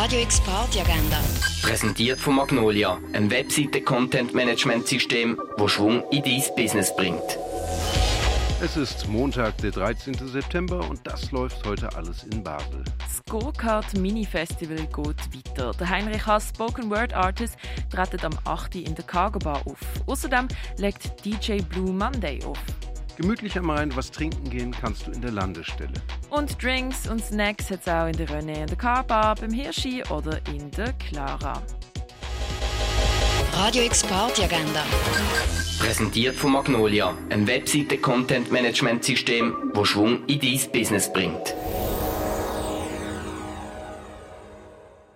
Radio X Party Agenda. Präsentiert von Magnolia, einem Webseite-Content-Management-System, wo Schwung in dein Business bringt. Es ist Montag, der 13. September und das läuft heute alles in Basel. Das Go-Kart Mini Festival geht weiter. Der Heinrich Haas Spoken Word Artist tritt am 8. in der Cargo Bar auf. Außerdem legt DJ Blue Monday auf. Gemütlich am Rhein was trinken gehen kannst du in der Landestelle. Und Drinks und Snacks hat es auch in der René, in der Car Bar, beim Hirschi oder in der Clara. Radio X Party Agenda. Präsentiert von Magnolia, einem Webseite-Content-Management-System, wo Schwung in dein Business bringt.